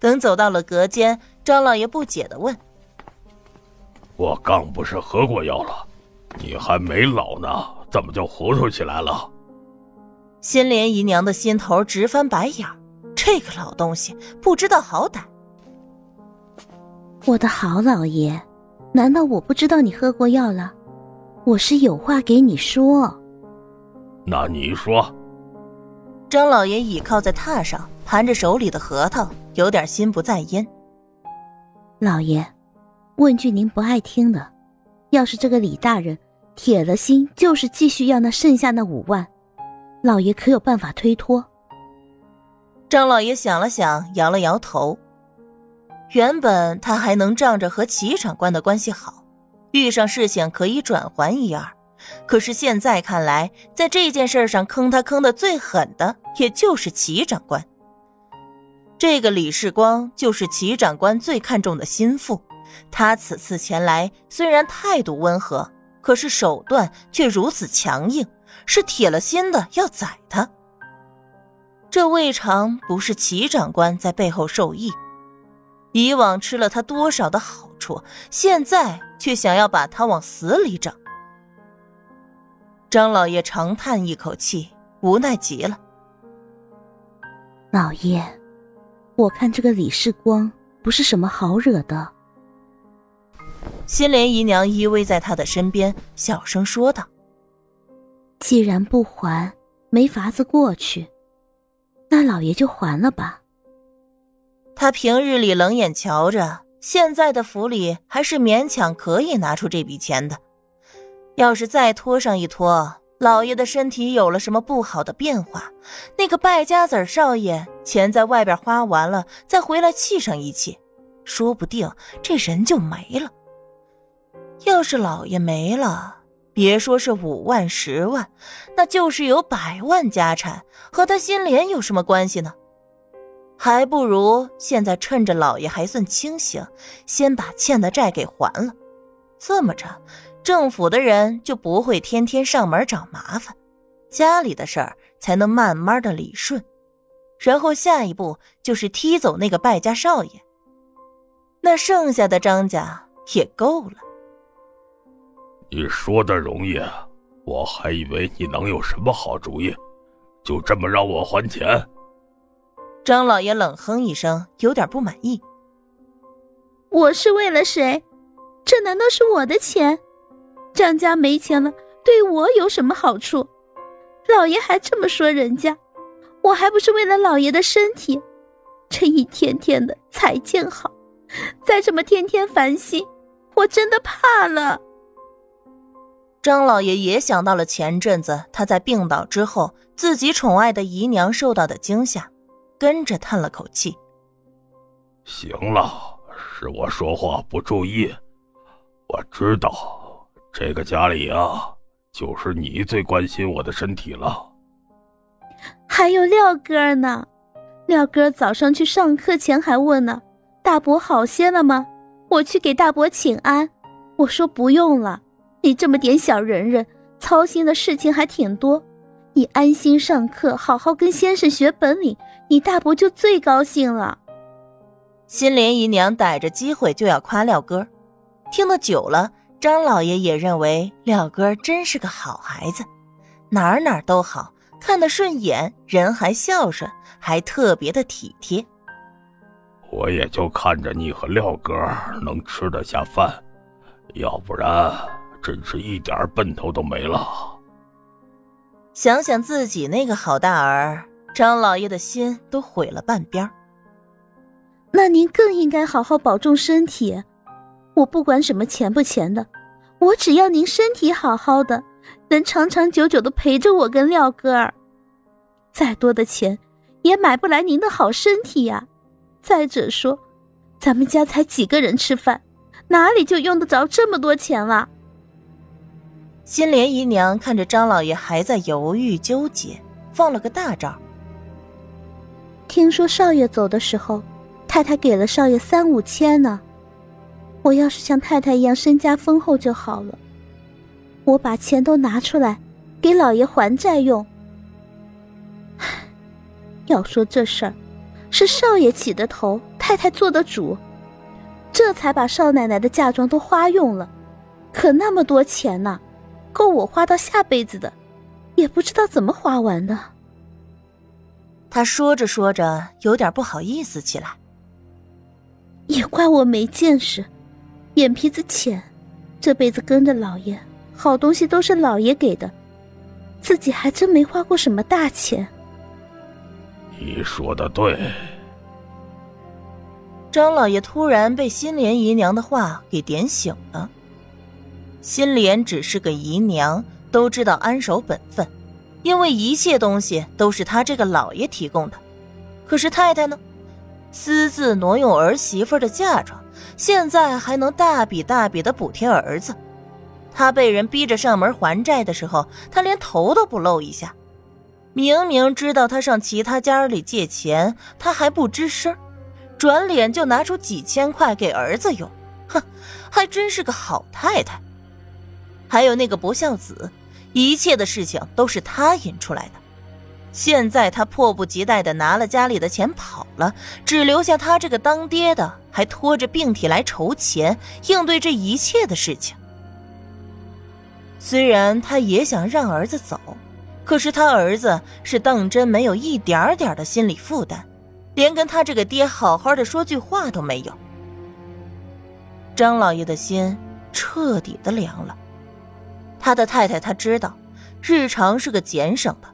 等走到了隔间，张老爷不解的问：“我刚不是喝过药了，你还没老呢，怎么就糊涂起来了？”新莲姨娘的心头直翻白眼，这个老东西不知道好歹。我的好老爷，难道我不知道你喝过药了？我是有话给你说。那你说。张老爷倚靠在榻上，盘着手里的核桃，有点心不在焉。老爷，问句您不爱听的，要是这个李大人铁了心，就是继续要那剩下那五万。老爷可有办法推脱？张老爷想了想，摇了摇头。原本他还能仗着和齐长官的关系好，遇上事情可以转还一二。可是现在看来，在这件事上坑他坑的最狠的，也就是齐长官。这个李世光就是齐长官最看重的心腹，他此次前来，虽然态度温和，可是手段却如此强硬。是铁了心的要宰他，这未尝不是齐长官在背后授意。以往吃了他多少的好处，现在却想要把他往死里整。张老爷长叹一口气，无奈极了。老爷，我看这个李世光不是什么好惹的。心莲姨娘依偎在他的身边，小声说道。既然不还，没法子过去，那老爷就还了吧。他平日里冷眼瞧着，现在的府里还是勉强可以拿出这笔钱的。要是再拖上一拖，老爷的身体有了什么不好的变化，那个败家子少爷钱在外边花完了，再回来气上一气，说不定这人就没了。要是老爷没了，别说是五万十万，那就是有百万家产，和他心莲有什么关系呢？还不如现在趁着老爷还算清醒，先把欠的债给还了。这么着，政府的人就不会天天上门找麻烦，家里的事儿才能慢慢的理顺。然后下一步就是踢走那个败家少爷，那剩下的张家也够了。你说的容易，我还以为你能有什么好主意，就这么让我还钱？张老爷冷哼一声，有点不满意。我是为了谁？这难道是我的钱？张家没钱了，对我有什么好处？老爷还这么说人家，我还不是为了老爷的身体？这一天天的才见好，再这么天天烦心，我真的怕了。张老爷也想到了前阵子他在病倒之后，自己宠爱的姨娘受到的惊吓，跟着叹了口气。行了，是我说话不注意。我知道，这个家里啊，就是你最关心我的身体了。还有廖哥呢，廖哥早上去上课前还问呢：“大伯好些了吗？我去给大伯请安。”我说不用了。你这么点小人人，操心的事情还挺多。你安心上课，好好跟先生学本领，你大伯就最高兴了。新莲姨娘逮着机会就要夸廖哥，听得久了，张老爷也认为廖哥真是个好孩子，哪儿哪儿都好看得顺眼，人还孝顺，还特别的体贴。我也就看着你和廖哥能吃得下饭，要不然。真是一点奔头都没了。想想自己那个好大儿，张老爷的心都毁了半边。那您更应该好好保重身体。我不管什么钱不钱的，我只要您身体好好的，能长长久久的陪着我跟廖哥儿。再多的钱也买不来您的好身体呀。再者说，咱们家才几个人吃饭，哪里就用得着这么多钱了？新莲姨娘看着张老爷还在犹豫纠结，放了个大招。听说少爷走的时候，太太给了少爷三五千呢。我要是像太太一样身家丰厚就好了。我把钱都拿出来，给老爷还债用。要说这事儿，是少爷起的头，太太太做的主，这才把少奶奶的嫁妆都花用了。可那么多钱呢，够我花到下辈子的，也不知道怎么花完的。他说着说着，有点不好意思起来。也怪我没见识，眼皮子浅，这辈子跟着老爷，好东西都是老爷给的，自己还真没花过什么大钱。你说的对。张老爷突然被心莲姨娘的话给点醒了。心莲只是个姨娘，都知道安守本分，因为一切东西都是他这个老爷提供的。可是太太呢？私自挪用儿媳妇的嫁妆，现在还能大笔大笔的补贴儿子。他被人逼着上门还债的时候，他连头都不露一下。明明知道他上其他家里借钱，他还不吱声，转脸就拿出几千块给儿子用。哼，还真是个好太太。还有那个不孝子，一切的事情都是他引出来的。现在他迫不及待的拿了家里的钱跑了，只留下他这个当爹的还拖着病体来筹钱，应对这一切的事情。虽然他也想让儿子走，可是他儿子是当真没有一点点的心理负担，连跟他这个爹好好的说句话都没有。张老爷的心彻底的凉了。他的太太他知道，日常是个俭省的。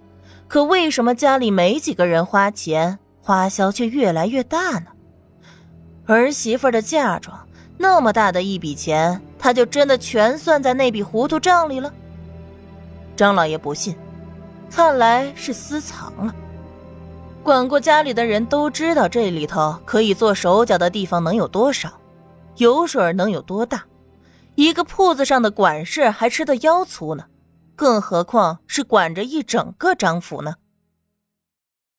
可为什么家里没几个人花钱，花销却越来越大呢？儿媳妇的嫁妆那么大的一笔钱，他就真的全算在那笔糊涂账里了？张老爷不信，看来是私藏了。管过家里的人都知道，这里头可以做手脚的地方能有多少，油水能有多大？一个铺子上的管事还吃得腰粗呢。更何况是管着一整个张府呢。